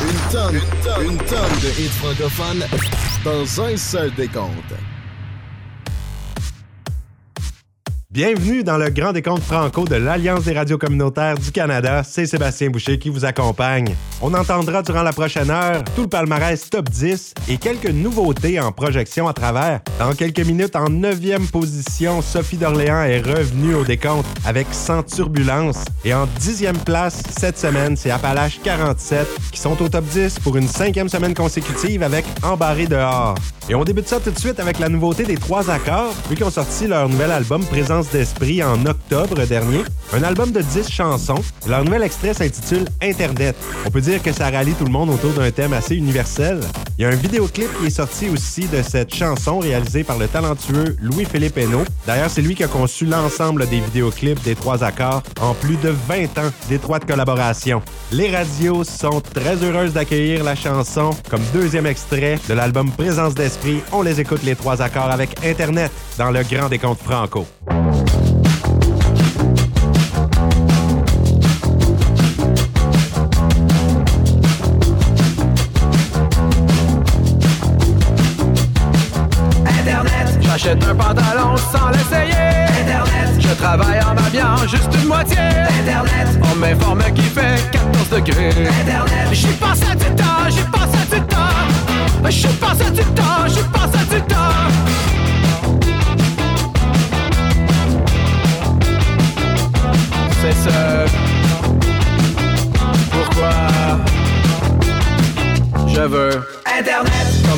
Une tonne, une tonne, une tonne de hits francophones dans un seul décompte. Bienvenue dans le grand décompte franco de l'Alliance des radios communautaires du Canada. C'est Sébastien Boucher qui vous accompagne. On entendra durant la prochaine heure tout le palmarès top 10 et quelques nouveautés en projection à travers. Dans quelques minutes, en neuvième position, Sophie d'Orléans est revenue au décompte avec Sans Turbulence. Et en dixième place, cette semaine, c'est Appalache 47 qui sont au top 10 pour une cinquième semaine consécutive avec Embarré dehors. Et on débute ça tout de suite avec la nouveauté des Trois Accords, vu qu'ils ont sorti leur nouvel album Présence d'Esprit en octobre dernier. Un album de 10 chansons. Leur nouvel extrait s'intitule Internet. On peut dire que ça rallie tout le monde autour d'un thème assez universel. Il y a un vidéoclip qui est sorti aussi de cette chanson réalisé par le talentueux Louis-Philippe Hainaut. D'ailleurs, c'est lui qui a conçu l'ensemble des vidéoclips des Trois Accords en plus de 20 ans d'étroite collaboration. Les radios sont très heureuses d'accueillir la chanson comme deuxième extrait de l'album Présence d'Esprit on les écoute les trois accords avec Internet dans le Grand Décompte Franco. Internet, j'achète un pantalon sans l'essayer. Internet, je travaille en m'habillant juste une moitié. Internet, on m'informe qu'il fait 14 degrés.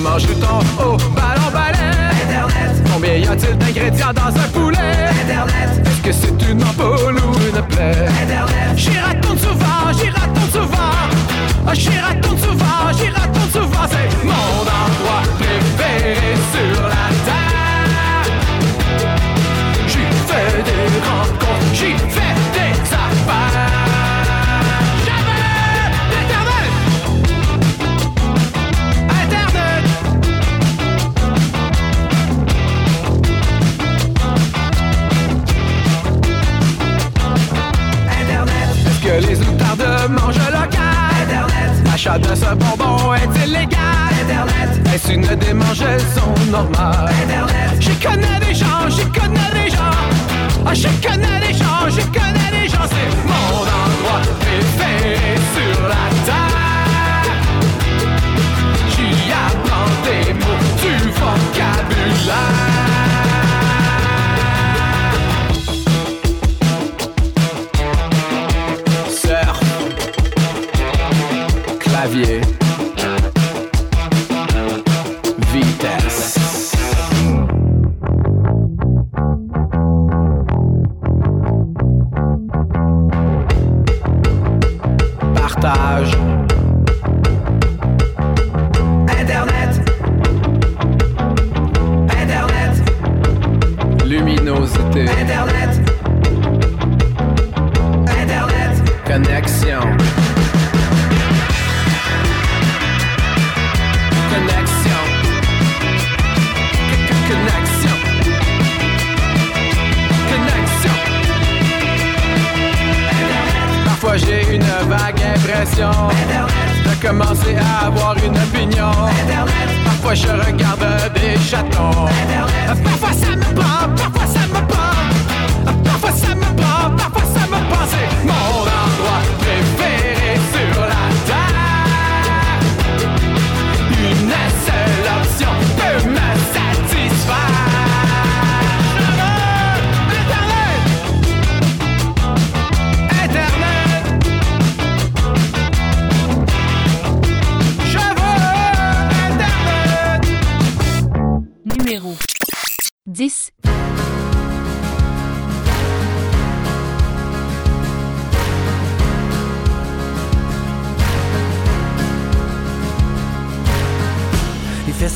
Comment joue-t-on au ballon balai Internet. Combien y a-t-il d'ingrédients dans un poulet? Internet. Est-ce que c'est une ampoule ou une plaie? Internet. J'y raconte souvent, j'y raconte souvent. J'y raconte souvent, j'y raconte souvent. C'est mon endroit préféré sur L'achat de ce bonbon est illégal. Internet. Est-ce une démangeaison normale Internet. J'y connais des gens, j'y connais des gens. Ah, j'y connais des gens, j'y connais des gens. C'est mon endroit préféré sur la terre. J'y apprends des mots du vocabulaire Clavier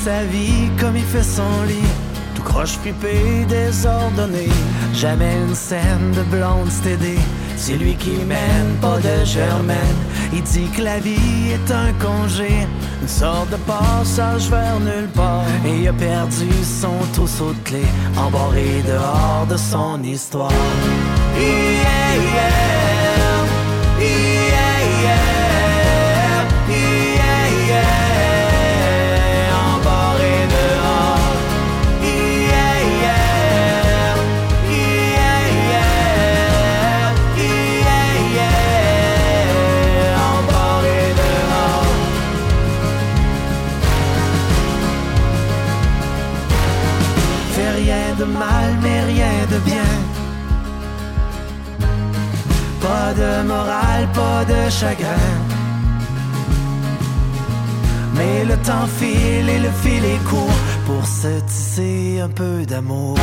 sa vie comme il fait son lit. Tout croche fripé, désordonné. Jamais une scène de blonde stédée. C'est lui qui mène, pas de germaine. Il dit que la vie est un congé, une sorte de passage vers nulle part. Et il a perdu son trousseau de clés, embarré dehors de son histoire. mal mais rien de bien. Pas de morale, pas de chagrin. Mais le temps file et le fil est court pour se tisser un peu d'amour.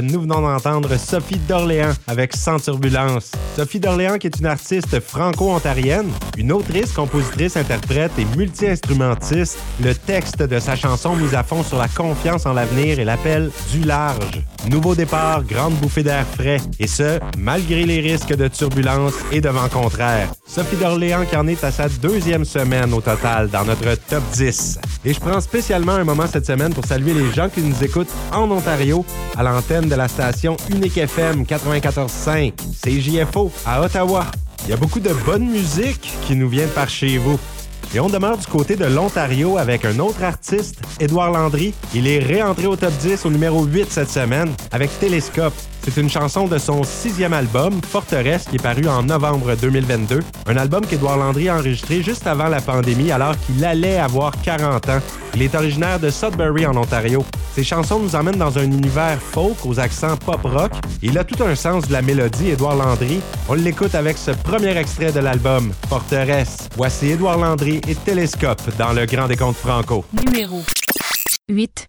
Nous venons d'entendre Sophie d'Orléans avec Sans Turbulence. Sophie d'Orléans qui est une artiste franco-ontarienne, une autrice, compositrice, interprète et multi-instrumentiste. Le texte de sa chanson mise à fond sur la confiance en l'avenir et l'appel du large. Nouveau départ, grande bouffée d'air frais. Et ce, malgré les risques de turbulence et de vent contraire. Sophie d'Orléans qui en est à sa deuxième semaine au total dans notre top 10. Et je prends spécialement un moment cette semaine pour saluer les gens qui nous écoutent en Ontario à l'antenne de la station Unique FM 94.5, CJFO à Ottawa. Il y a beaucoup de bonne musique qui nous vient par chez vous. Et on demeure du côté de l'Ontario avec un autre artiste, Édouard Landry. Il est réentré au top 10 au numéro 8 cette semaine avec Télescope. C'est une chanson de son sixième album, Forteresse, qui est paru en novembre 2022. Un album qu'Édouard Landry a enregistré juste avant la pandémie, alors qu'il allait avoir 40 ans. Il est originaire de Sudbury, en Ontario. Ses chansons nous emmènent dans un univers folk aux accents pop-rock. Il a tout un sens de la mélodie, Édouard Landry. On l'écoute avec ce premier extrait de l'album, Forteresse. Voici Édouard Landry et Télescope dans le Grand Décompte Franco. Numéro 8.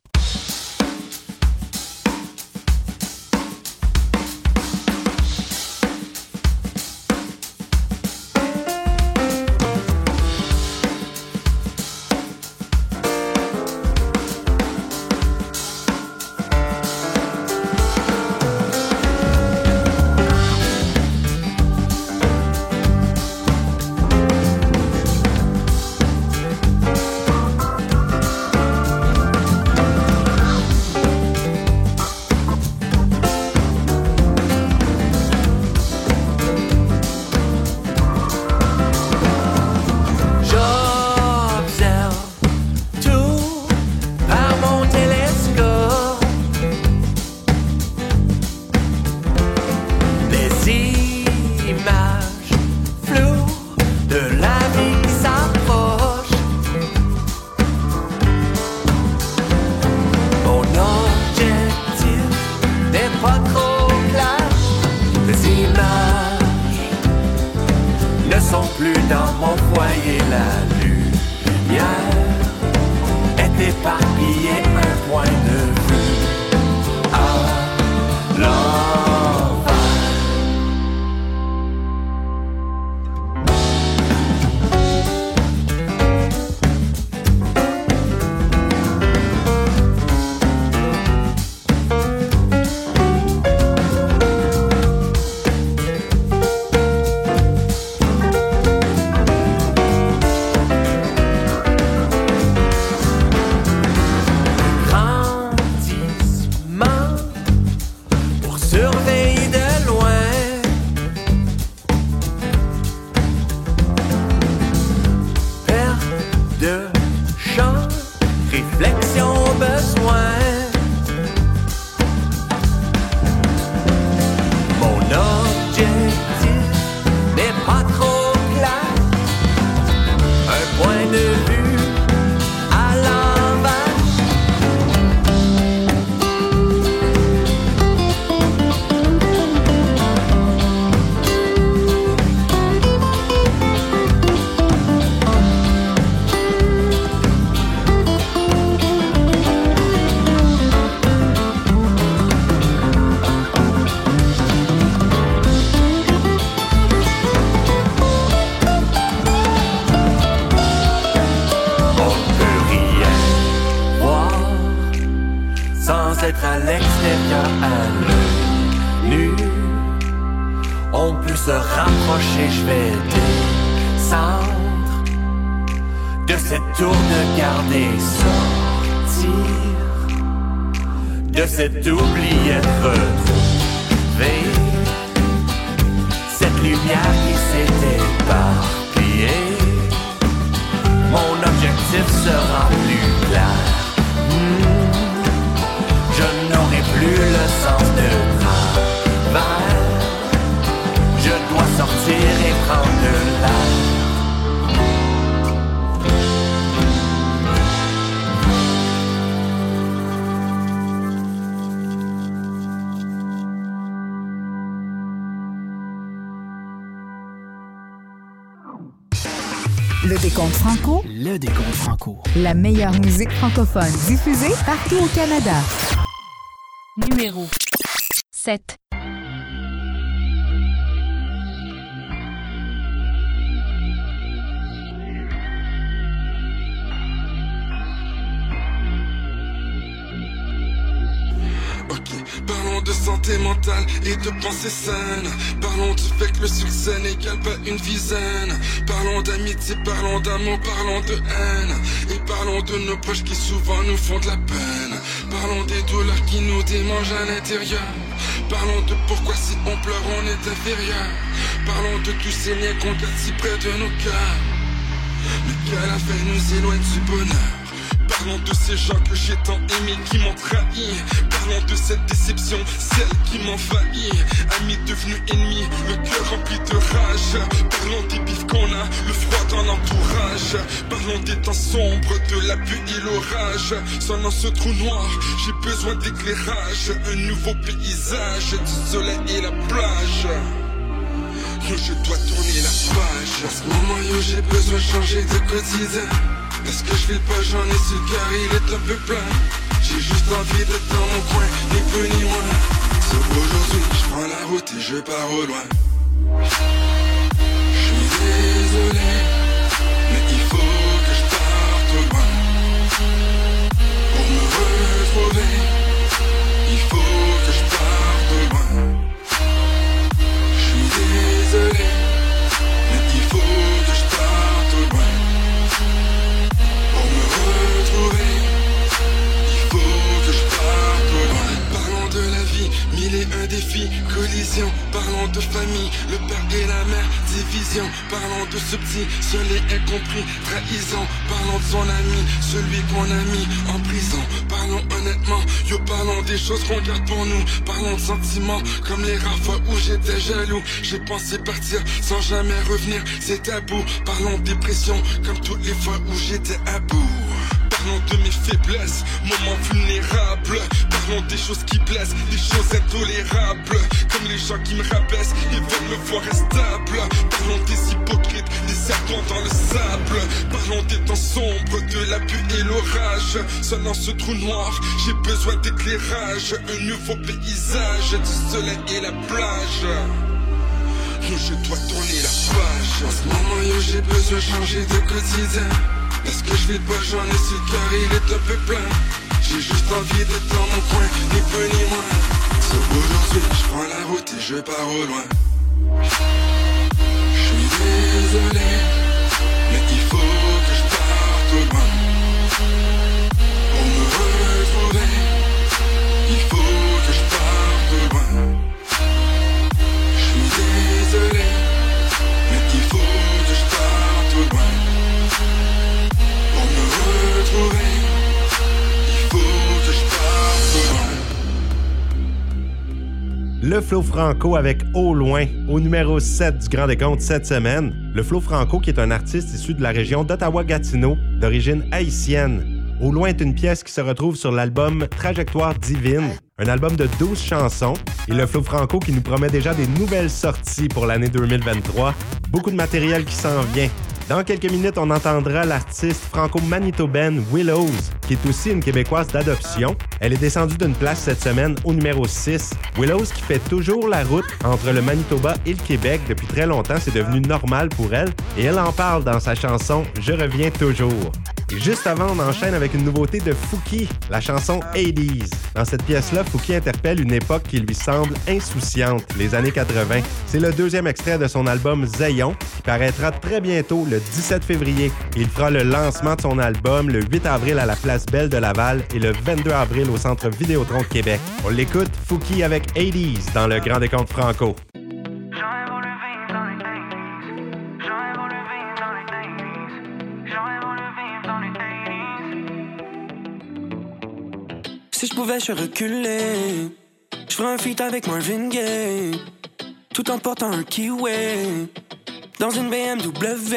Pour décompte franco, Le décompte franco. la meilleure musique francophone diffusée partout au Canada. Numéro 7. Parlons de santé mentale et de pensée saine. Parlons du fait que le succès n'égale pas une dizaine. Parlons d'amitié, parlons d'amour, parlons de haine. Et parlons de nos proches qui souvent nous font de la peine. Parlons des douleurs qui nous démangent à l'intérieur. Parlons de pourquoi si on pleure on est inférieur. Parlons de tous ces liens qu'on garde si près de nos cœurs. Mais qu'à la fin nous éloigne du bonheur? Parlons de ces gens que j'ai tant aimés qui m'ont trahi. Parlons de cette déception, celle qui m'envahit. Amis devenus ennemis, le cœur rempli de rage. Parlons des bifs qu'on a, le froid dans l'entourage. Parlons des temps sombres, de la pluie et l'orage. Sonnant ce trou noir, j'ai besoin d'éclairage. Un nouveau paysage, du soleil et la plage. Yo, je dois tourner la page. En ce moment, yo, j'ai besoin de changer de quotidien. Parce que je fais pas, j'en ai sur le car il est un peu plein. J'ai juste envie d'être dans mon coin, ni peu ni moins. Sauf aujourd'hui, je prends la route et je pars au loin. Je suis désolé, collision. Parlons de famille, le père et la mère, division. Parlons de ce petit, seul et incompris, trahison. Parlons de son ami, celui qu'on a mis en prison. Parlons honnêtement, yo, parlons des choses qu'on garde pour nous. Parlons de sentiments, comme les rares fois où j'étais jaloux. J'ai pensé partir sans jamais revenir, c'est tabou. Parlons de dépression, comme toutes les fois où j'étais à bout. Parlons de mes faiblesses, moments vulnérables. Parlons des choses qui blessent, des choses intolérables. Comme les gens qui me rabaissent et veulent me voir instable. Parlons des hypocrites, des serpents dans le sable. Parlons des temps sombres, de la pluie et l'orage. Sonnant ce trou noir, j'ai besoin d'éclairage. Un nouveau paysage, du soleil et la plage. Yo, je dois tourner la page. En ce moment, j'ai besoin de changer de quotidien. Parce que je vais pas, j'en ai le car il est un peu plein. J'ai juste envie d'être dans mon coin, ni peu ni moins. Sauf aujourd'hui, je prends la route et je pars au loin. Je suis désolé, mais il faut que je parte au loin. Le Flo Franco avec Au loin, au numéro 7 du Grand Décompte cette semaine. Le Flo Franco, qui est un artiste issu de la région d'Ottawa-Gatineau, d'origine haïtienne. Au loin est une pièce qui se retrouve sur l'album Trajectoire divine, un album de 12 chansons, et le Flo Franco qui nous promet déjà des nouvelles sorties pour l'année 2023. Beaucoup de matériel qui s'en vient. Dans quelques minutes, on entendra l'artiste franco-manitobaine Willows, qui est aussi une Québécoise d'adoption. Elle est descendue d'une place cette semaine au numéro 6. Willows qui fait toujours la route entre le Manitoba et le Québec depuis très longtemps, c'est devenu normal pour elle, et elle en parle dans sa chanson Je reviens toujours. Et juste avant, on enchaîne avec une nouveauté de Fouki, la chanson 80s. Dans cette pièce-là, Fouki interpelle une époque qui lui semble insouciante, les années 80. C'est le deuxième extrait de son album Zayon, qui paraîtra très bientôt le 17 février. Il fera le lancement de son album le 8 avril à la Place Belle de Laval et le 22 avril au Centre Vidéotron de Québec. On l'écoute, Fouki avec 80s dans le Grand Décompte Franco. Pouvais, je reculer. Je ferais un feat avec Marvin Gaye. Tout en portant un kiwi. Dans une BMW.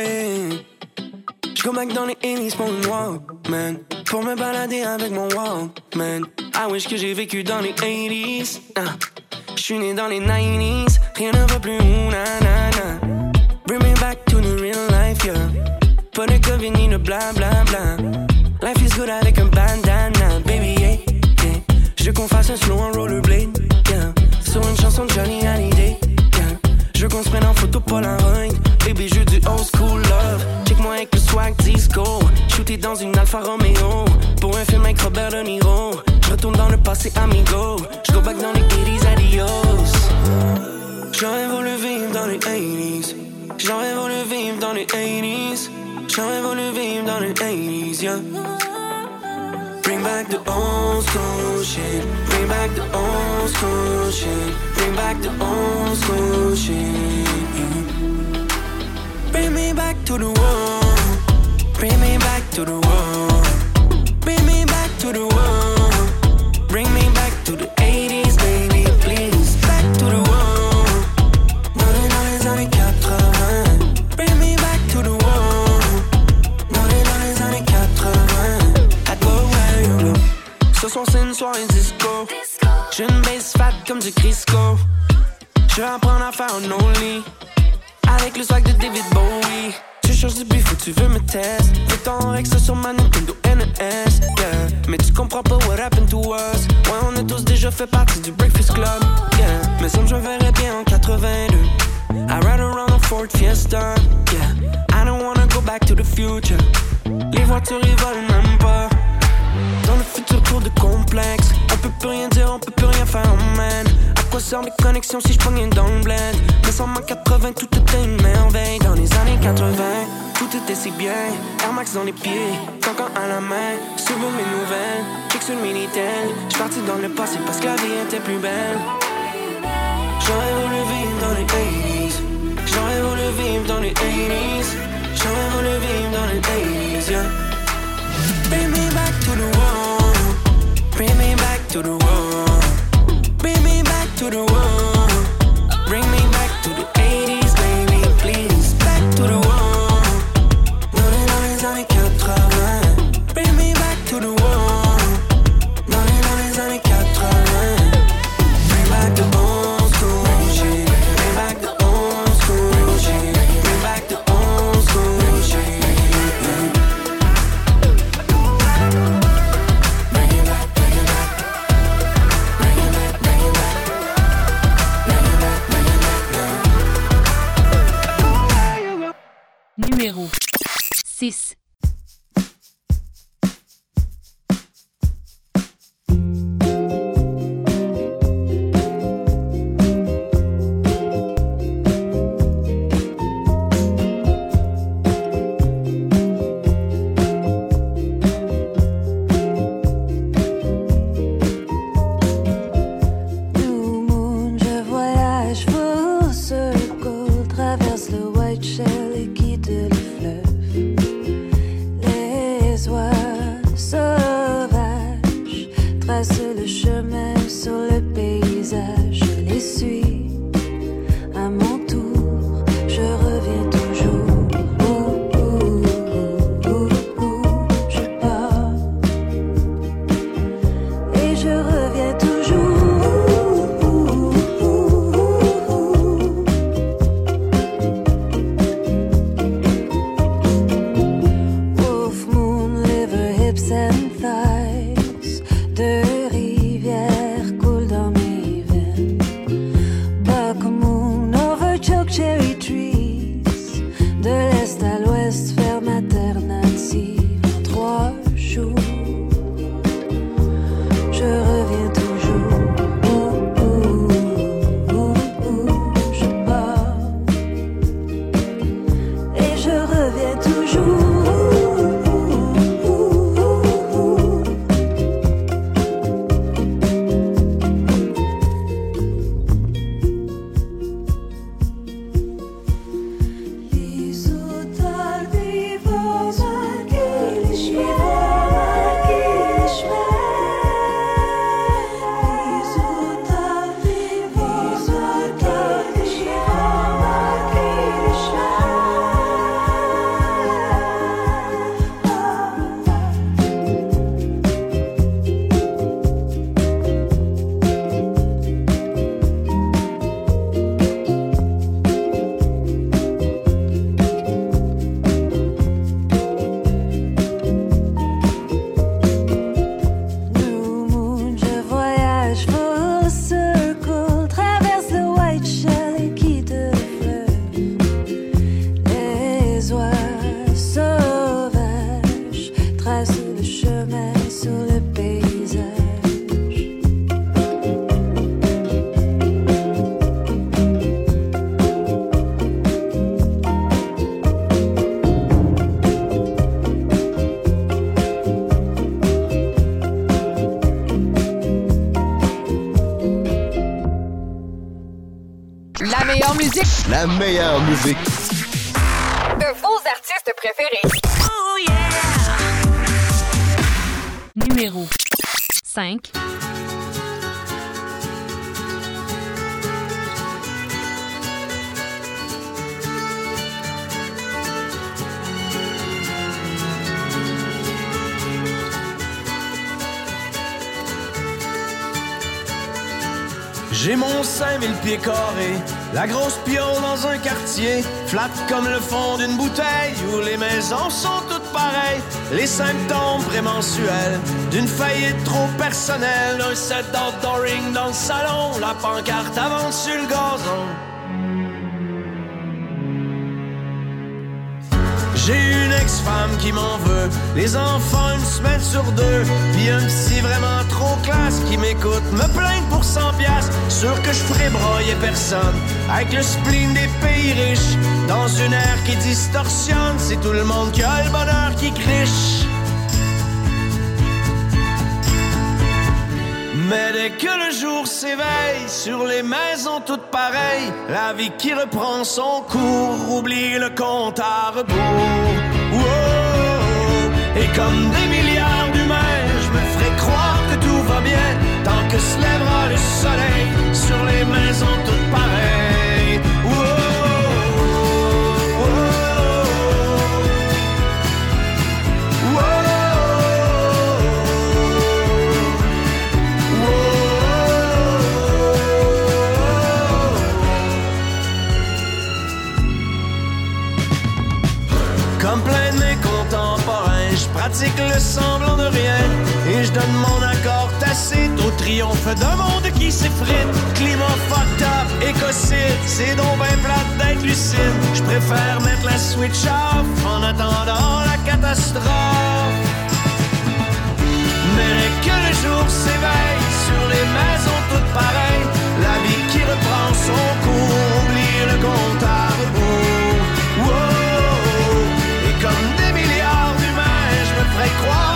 Je back dans les 80s pour une Walkman. Pour me balader avec mon Walkman. I wish que j'ai vécu dans les 80s. Ah. Je suis né dans les 90s. Rien ne va plus, na na na. Bring me back to the real life, yeah. Pas de COVID ni de bla bla bla. Life is good avec un yeah. Je qu'on fasse un slow en rollerblade, yeah. Sur une chanson de Johnny Hallyday, yeah. Je qu'on se prenne en photo Polaroid, baby, je du old school love. Check-moi avec le swag disco, shooté dans une Alfa Romeo. Pour un film avec Robert De Niro, je retourne dans le passé amigo. Je go back dans les 80s, adios. J'aurais voulu vivre dans les 80s. J'aurais voulu vivre dans les 80s. J'aurais voulu vivre dans les 80s, yeah. Bring back the old school shit. Bring back the old school shit. Bring back the old school shit. Bring me back to the world. Bring me back to the world. Bring me back to the world. Soirée disco. J'ai une base fat comme du Crisco. Je vais apprendre à faire un only. Avec le swag de David Bowie. Tu cherches du bif ou tu veux me test. Fais ton Rex sur ma Nintendo NES. Yeah. Mais tu comprends pas what happened to us. Ouais, on a tous déjà fait partie du Breakfast Club. Yeah. Mais ça, je verrais bien en 82. I ride around a Ford Fiesta. Yeah. I don't wanna go back to the future. Les voitures, ils volent même pas. Le futur tour de complexe. On peut plus rien dire, on peut plus rien faire, man. À quoi servent les connexions si je pognais dans le bled Mais sans ma 80, tout était une merveille. Dans les années 80, tout était si bien. Air Max dans les pieds, cancan à la main. Suivre mes nouvelles, check sur le Minitel J'suis parti dans le passé parce que la vie était plus belle. J'aurais voulu vivre dans les 80s J'aurais voulu vivre dans les 80s J'aurais voulu vivre dans les 80s, yeah Bring me back to the world. Bring me back to the world. Musique. De vos artistes préférés. Oh yeah! Numéro 5. J'ai mon 5000 pieds carrés, la grosse pion dans un quartier, flat comme le fond d'une bouteille où les maisons sont toutes pareilles. Les symptômes prémensuels d'une faillite trop personnelle, un set d'outdooring dans le salon, la pancarte avance sur le gazon. Ex-femme qui m'en veut, les enfants une semaine sur deux, puis un psy vraiment trop classe qui m'écoute, me plaindre pour 100 piastres, sûr que je ferai broyer personne, avec le spleen des pays riches, dans une ère qui distorsionne, c'est tout le monde qui a le bonheur qui criche. Mais dès que le jour s'éveille sur les maisons toutes pareilles, la vie qui reprend son cours oublie le compte à rebours. Et comme des milliards d'humains, je me ferai croire que tout va bien tant que se lèvera le soleil et je donne mon accord tacite au triomphe d'un monde qui s'effrite. Climat fucked up, écocide, c'est donc ben plate d'être lucide. Je préfère mettre la switch off en attendant la catastrophe. Mais que le jour s'éveille sur les maisons toutes pareilles, la vie qui reprend son cours oublie le compte à rebours. Wow! Et comme des milliards d'humains, je me ferai croire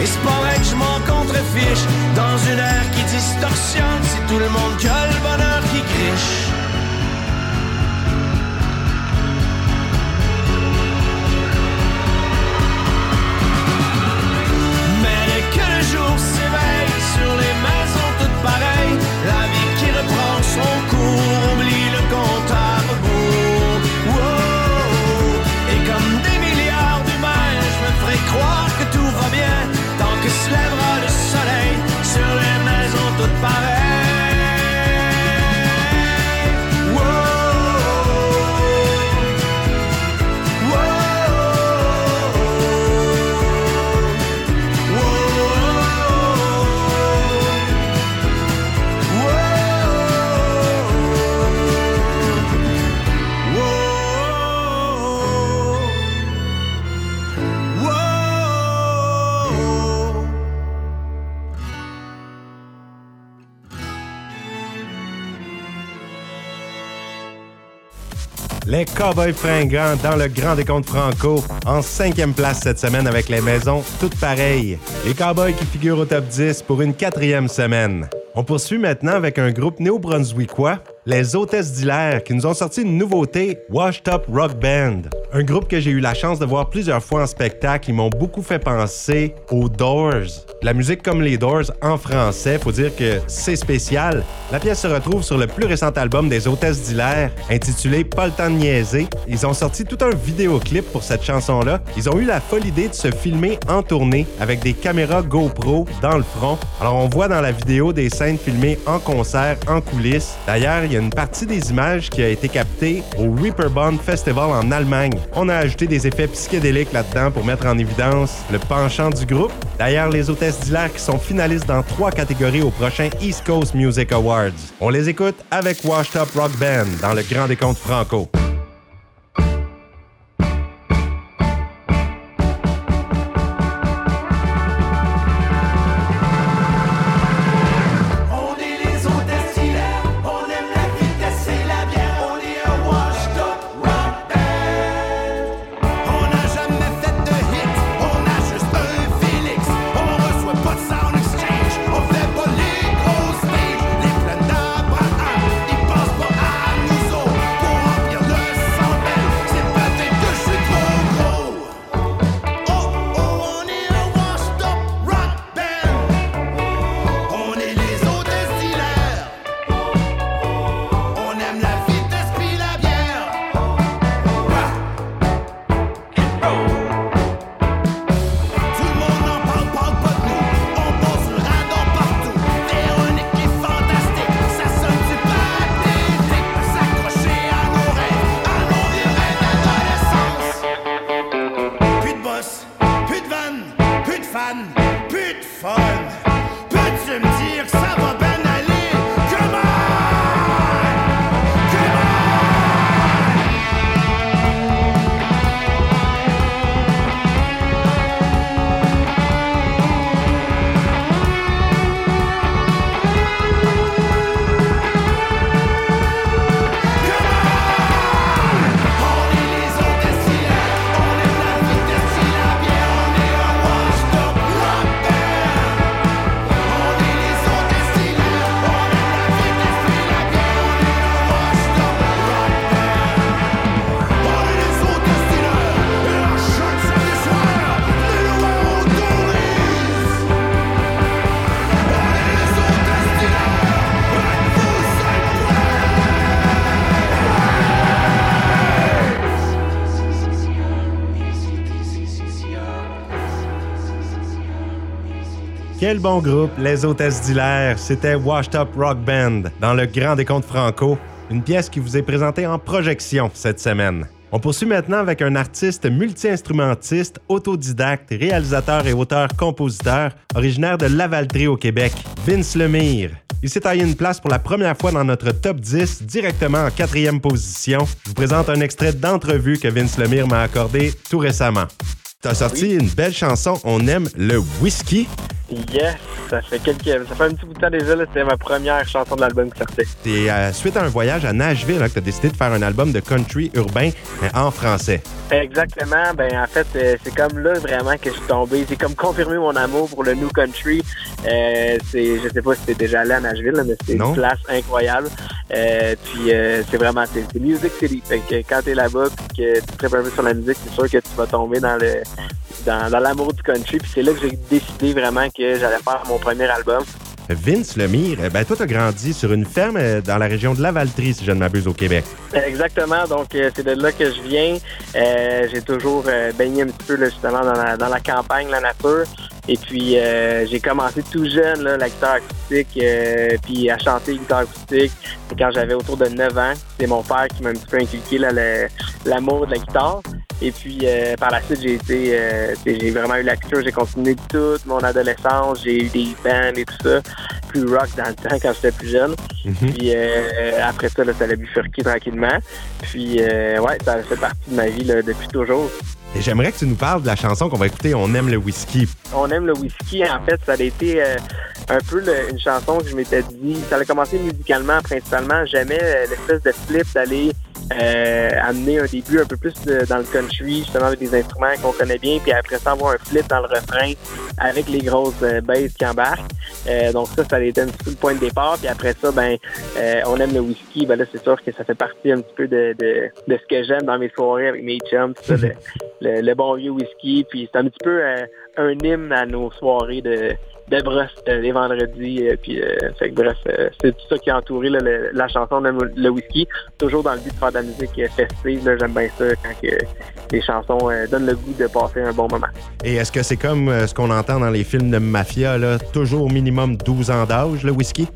et c'est pas vrai que je m'en contrefiche, dans une ère qui distorsionne, c'est tout le monde qui Les Cowboys fringants dans le Grand Décompte Franco en cinquième place cette semaine avec les maisons toutes pareilles. Les Cowboys qui figurent au top 10 pour une quatrième semaine. On poursuit maintenant avec un groupe néo-brunswickois, les Hôtesses d'Hilaire, qui nous ont sorti une nouveauté, Washed Up Rock Band. Un groupe que j'ai eu la chance de voir plusieurs fois en spectacle. Ils m'ont beaucoup fait penser aux Doors. La musique comme les Doors en français, faut dire que c'est spécial. La pièce se retrouve sur le plus récent album des Hôtesses d'Hilaire, intitulé Pas le temps. Ils ont sorti tout un vidéoclip pour cette chanson-là. Ils ont eu la folle idée de se filmer en tournée avec des caméras GoPro dans le front. Alors on voit dans la vidéo des scènes filmées en concert, en coulisses. D'ailleurs, il y a une partie des images qui a été captée au Reeperbahn Festival en Allemagne. On a ajouté des effets psychédéliques là-dedans pour mettre en évidence le penchant du groupe. D'ailleurs, les hôtesses d'hilaire qui sont finalistes dans trois catégories au prochain East Coast Music Awards. On les écoute avec Washed Up Rock Band dans le Grand Décompte Franco. Quel bon groupe, les hôtesses d'hilaire. C'était Washed Up Rock Band dans le Grand Décompte Franco, une pièce qui vous est présentée en projection cette semaine. On poursuit maintenant avec un artiste multi-instrumentiste, autodidacte, réalisateur et auteur-compositeur, originaire de Lavaltrie au Québec, Vince Lemire. Il s'est taillé une place pour la première fois dans notre top 10, directement en quatrième position. Je vous présente un extrait d'entrevue que Vince Lemire m'a accordé tout récemment. T'as sorti une belle chanson, On aime le whisky. Yes, ça fait quelques, ça fait un petit bout de temps déjà. là, C'était ma première chanson de l'album qui sortait. C'est euh, suite à un voyage à Nashville hein, que tu as décidé de faire un album de country urbain mais en français. Exactement. Ben en fait, euh, c'est comme là vraiment que je suis tombé. C'est comme confirmé mon amour pour le New Country. Euh, c'est, je sais pas si t'es déjà allé à Nashville, là, mais c'est une place incroyable. Euh, puis euh, c'est vraiment c'est, Music City. Fait que quand t'es là-bas, puis que tu te prépares sur la musique, c'est sûr que tu vas tomber dans le dans, dans l'amour du country. Puis c'est là que j'ai décidé vraiment que j'allais faire mon premier album. Vince Lemire, eh ben toi, tu as grandi sur une ferme euh, dans la région de Lavaltrie, si je ne m'abuse, au Québec. Exactement, donc euh, c'est de là que je viens. Euh, j'ai toujours baigné un petit peu là, justement dans la, dans la campagne, la nature. Et puis euh, j'ai commencé tout jeune là, la guitare acoustique, euh, puis à chanter guitare acoustique quand j'avais autour de 9 ans. C'est mon père qui m'a un petit peu inculqué l'amour de la guitare. Et puis euh, par la suite, j'ai été, euh, j'ai vraiment eu la culture. J'ai continué toute mon adolescence. J'ai eu des bands et tout ça, plus rock dans le temps quand j'étais plus jeune. Puis euh, après ça, là, ça l'a bifurqué tranquillement. Puis euh, ouais, ça fait partie de ma vie là, depuis toujours. Et j'aimerais que tu nous parles de la chanson qu'on va écouter, On aime le whisky. On aime le whisky. En fait, ça a été euh, un peu le- une chanson que je m'étais dit. Ça a commencé musicalement, principalement. J'aimais euh, l'espèce de flip d'aller euh, amener un début un peu plus de- dans le country, justement avec des instruments qu'on connaît bien, puis après ça avoir un flip dans le refrain avec les grosses euh, basses qui embarquent. Euh, donc ça, ça a été un petit peu le point de départ. Puis après ça, ben, euh, on aime le whisky. Ben là, c'est sûr que ça fait partie un petit peu de, de, de ce que j'aime dans mes soirées avec mes chums, tout ça, le, le, le bon vieux whisky. Puis c'est un petit peu euh, un hymne à nos soirées de, de brosse euh, les vendredis. euh, puis euh, fait que bref, c'est tout ça qui a entouré là, la chanson le whisky. Toujours dans le but de faire de la musique festive. J'aime bien ça quand que les chansons donnent le goût de passer un bon moment. Et est-ce que c'est comme ce qu'on entend dans les films de mafia, là, toujours au minimum 12 ans d'âge, le whisky?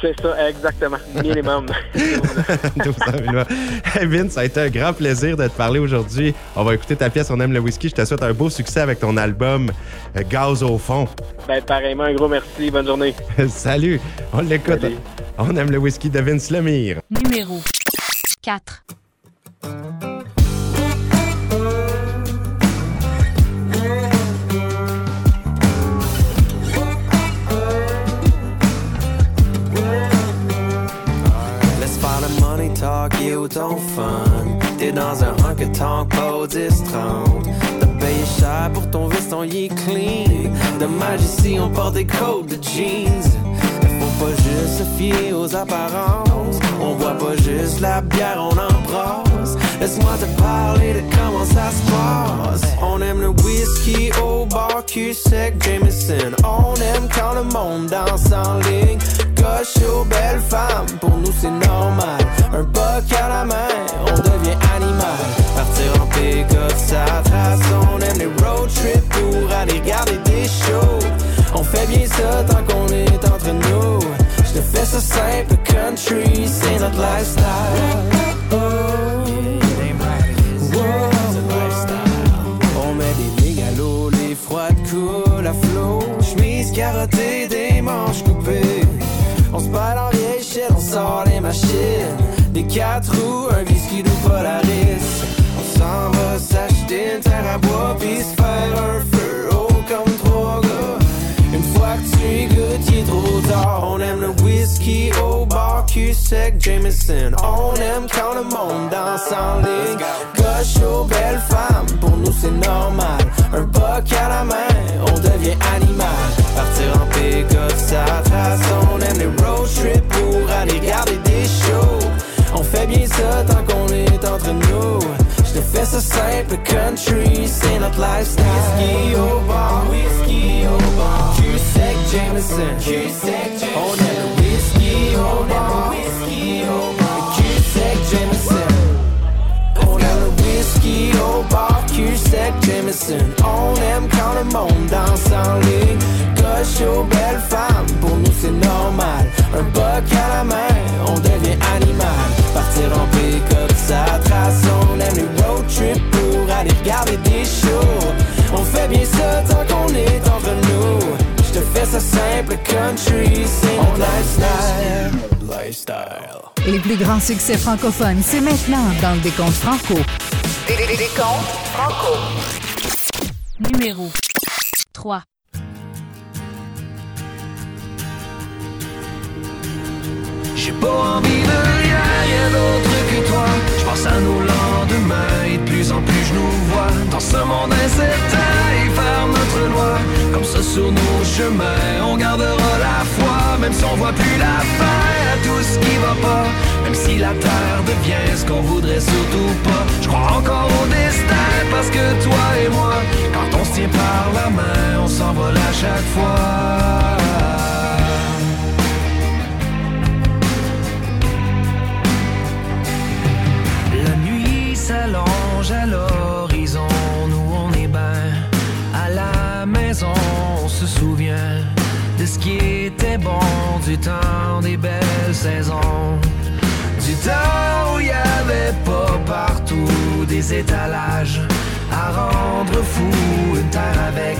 C'est ça, exactement. Minimum. 1200 000 voix. Hey Vince, ça a été un grand plaisir de te parler aujourd'hui. On va écouter ta pièce On aime le whisky. Je te souhaite un beau succès avec ton album euh, Gaz au fond. ben, pareillement, un gros merci. Bonne journée. Salut, on l'écoute. On aime le whisky de Vince Lemire. Numéro 4. T'es dans un honky tonk, pas 10 30. T'as payé cher pour ton veston, est clean. Dommage ici, on porte des coats de jeans. Faut pas juste se fier aux apparences. On boit pas juste la bière, on en brasse. Laisse-moi te parler de comment ça se passe. On aime le whisky au bar, cul sec, Jameson. On aime quand le monde danse en ligne. Coche aux belles femmes, pour nous c'est normal. Un buck à la main, on devient animal. Partir en pick-up, ça trace. On aime les road trips pour aller regarder des shows. On fait bien ça tant qu'on est entre nous. Je te fais ça simple, country, c'est notre lifestyle. Oh. Carottée, des manches coupées. On se bat en vieille shit, on sort les machines. Des quatre roues, un whisky de Polaris. On s'en va s'acheter une terre à bois, puis se faire un feu haut comme trois gars. Une fois que tu y goûtes, il est trop tard. On aime le whisky au bar, cul sec, Jameson. On aime quand le monde danse en ligne. Coche aux belles femmes, pour nous c'est normal. Un buck à la main, on devient animal. Partir en pick-up, ça trace. On aime les road trips pour aller regarder des shows. On fait bien ça tant qu'on est entre nous. Te fais ça simple, country, notre lifestyle. Whisky au bar, whisky bar. Cul sec, Jameson. Cul sec, On aime le whisky bar, whisky bar. Cul sec, Jameson. On aime le whisky bar, Jameson. On aime quand le monde danse en ligne. Coche aux belles femmes, pour nous c'est normal. Un buck à la main, on devient animal. Partir en pick-up, ça trace. On aime les road trips pour aller regarder des shows. On fait bien ça tant qu'on est entre nous. Je te fais ça simple, country, c'est notre lifestyle. Lifestyle. Les plus grands succès francophones, c'est maintenant dans le décompte franco. Décompte franco. Numéro 3. J'ai pas envie de rien, on voit plus la fin à tout ce qui va pas. Même si la terre devient ce qu'on voudrait surtout pas. Je crois encore au destin parce que toi et moi, quand on se tient par la main, on s'envole à chaque fois. Du temps des belles saisons. Du temps où il y avait pas partout des étalages à rendre fou, une terre avec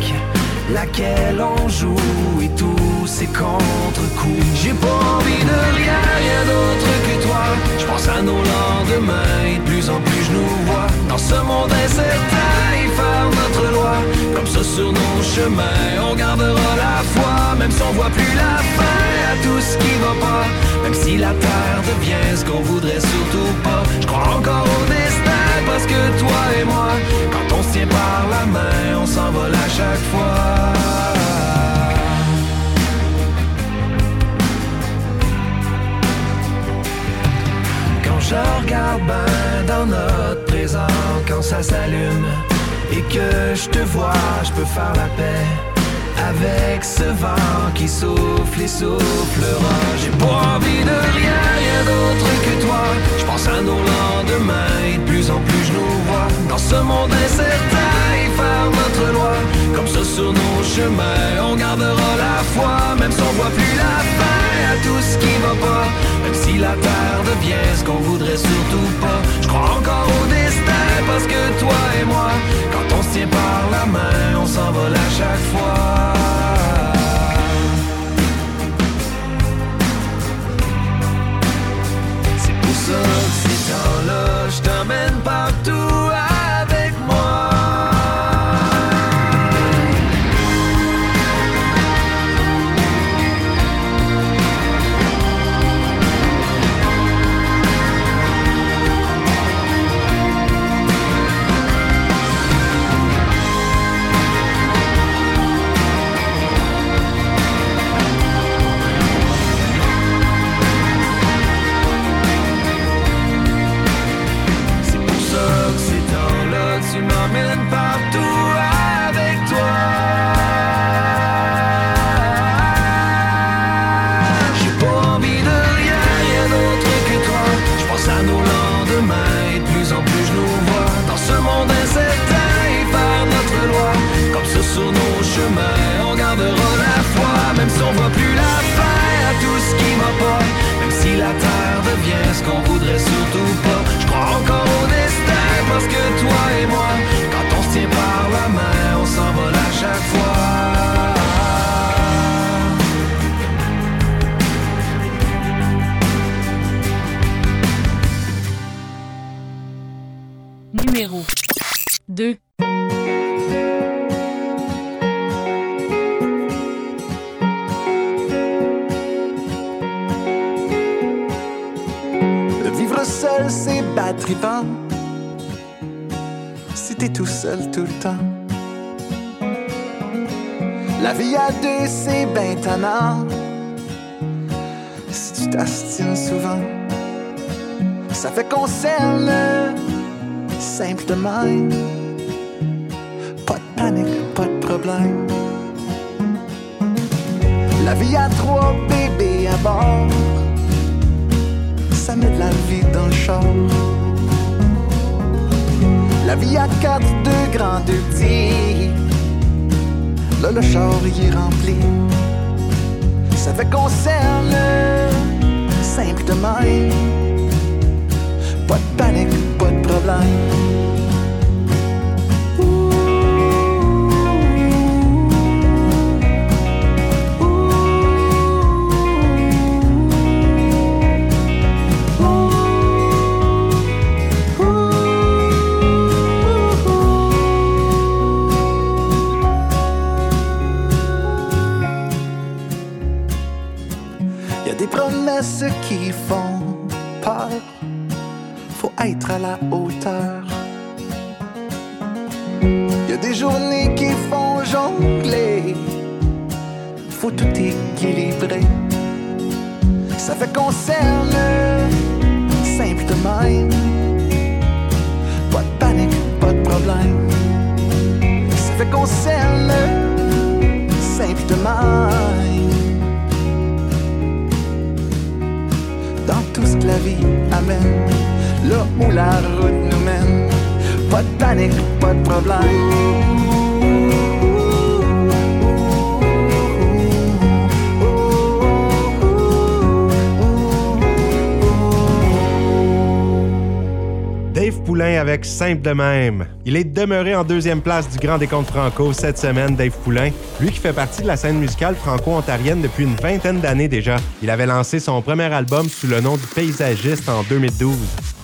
laquelle on joue et tous ces contre-coups. J'ai pas envie de rien, rien d'autre que toi. Je pense à nos lendemains et de plus en plus je nous vois dans ce monde incertain faire notre loi. Comme ça sur nos chemins, on gardera la foi, même si on voit plus la fin à tout ce qui va pas. Même si la terre devient ce qu'on voudrait surtout pas. Je crois encore au destin parce que toi et moi, quand on se tient par la main, on s'envole à chaque fois. Quand je regarde ben dans notre présent, quand ça s'allume et que je te vois, je peux faire la paix avec ce vent qui souffle et soufflera. J'ai pas envie de rien, rien d'autre que toi. Je pense à nos lendemains et de plus en plus je nous vois dans ce monde incertain et faire notre loi. Comme ça sur nos chemins, on gardera la foi, même si on voit plus la fin à tout ce qui va voudrais surtout pas. Je crois encore au destin parce que toi et moi, quand on se tient par la main, on s'envole à chaque fois. C'est pour ça que ces temps-là, je t'emmène partout tout le temps. La vie à deux, c'est ben tannant. Si tu t'astines souvent, ça fait qu'on s'aime simple de même. Pas de panique, pas de problème. La vie à trois bébés à bord ça met de la vie dans le char. La vie à quatre, deux grands, deux petits. Là, le char il est rempli. Ça fait qu'on s'aime simple de. Pas de panique, pas de problème. Il est demeuré en deuxième place du Grand Décompte Franco cette semaine, Dave Poulain. Lui qui fait partie de la scène musicale franco-ontarienne depuis une vingtaine d'années déjà. Il avait lancé son premier album sous le nom du Paysagiste en 2012.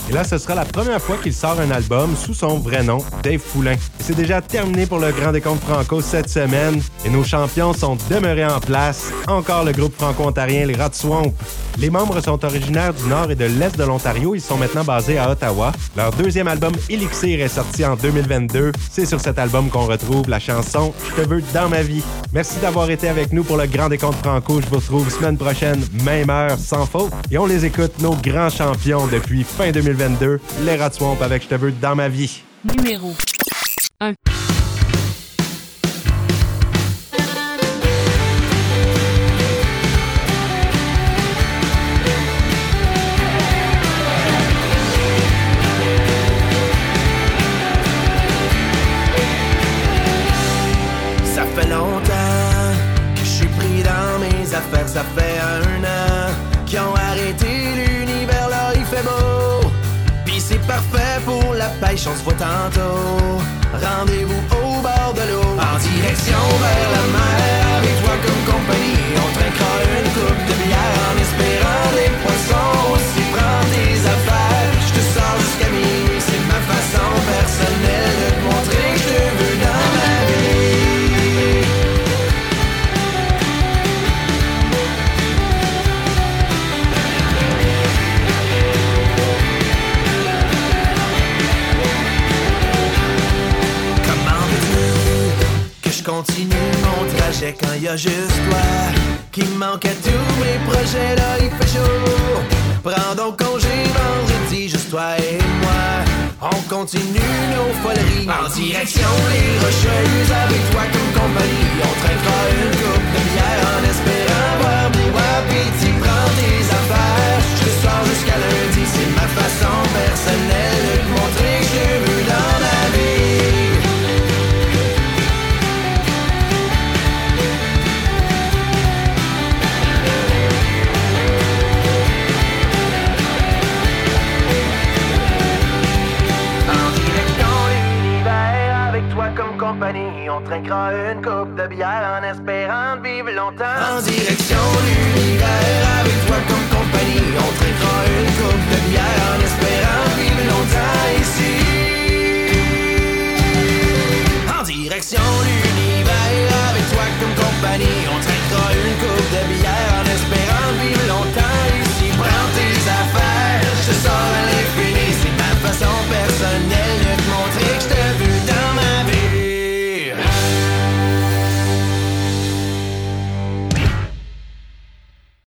Et là, ce sera la première fois qu'il sort un album sous son vrai nom, Dave Poulain. C'est déjà terminé pour le Grand Décompte Franco cette semaine. Et nos champions sont demeurés en place. Encore le groupe franco-ontarien, les Rats Swamp. Les membres sont originaires du nord et de l'est de l'Ontario. Ils sont maintenant basés à Ottawa. Leur deuxième album, Elixir, est sorti en 2022. C'est sur cet album qu'on retrouve la chanson Je te veux dans ma vie. Merci d'avoir été avec nous pour le Grand Décompte Franco. Je vous retrouve semaine prochaine, même heure, sans faute. Et on les écoute, nos grands champions depuis fin 2022, les Rats Swamp avec Je te veux dans ma vie. Numéro 1. Pêche, on tantôt. Rendez-vous au bord de l'eau, en direction vers la mer. Avec toi comme compagnie, on trinquera trajet quand y a juste toi qui manque à tous mes projets là il fait chaud. Prends donc congé vendredi, juste toi et moi. On continue nos foleries en direction les rocheuses avec toi comme compagnie. On traînera une coupe de bière en espérant boire des wapitis. Prends tes affaires, je sors jusqu'à lundi. C'est ma façon personnelle de montrer que je veux compagnie, on trinquera une coupe de bière en espérant vivre longtemps. En direction l'univers, avec toi comme compagnie, on trinquera une coupe de bière en espérant vivre longtemps ici. En direction l'univers, avec toi comme compagnie, on trinquera une coupe de bière en espérant vivre longtemps ici. Prends tes affaires, je sors à l'infini.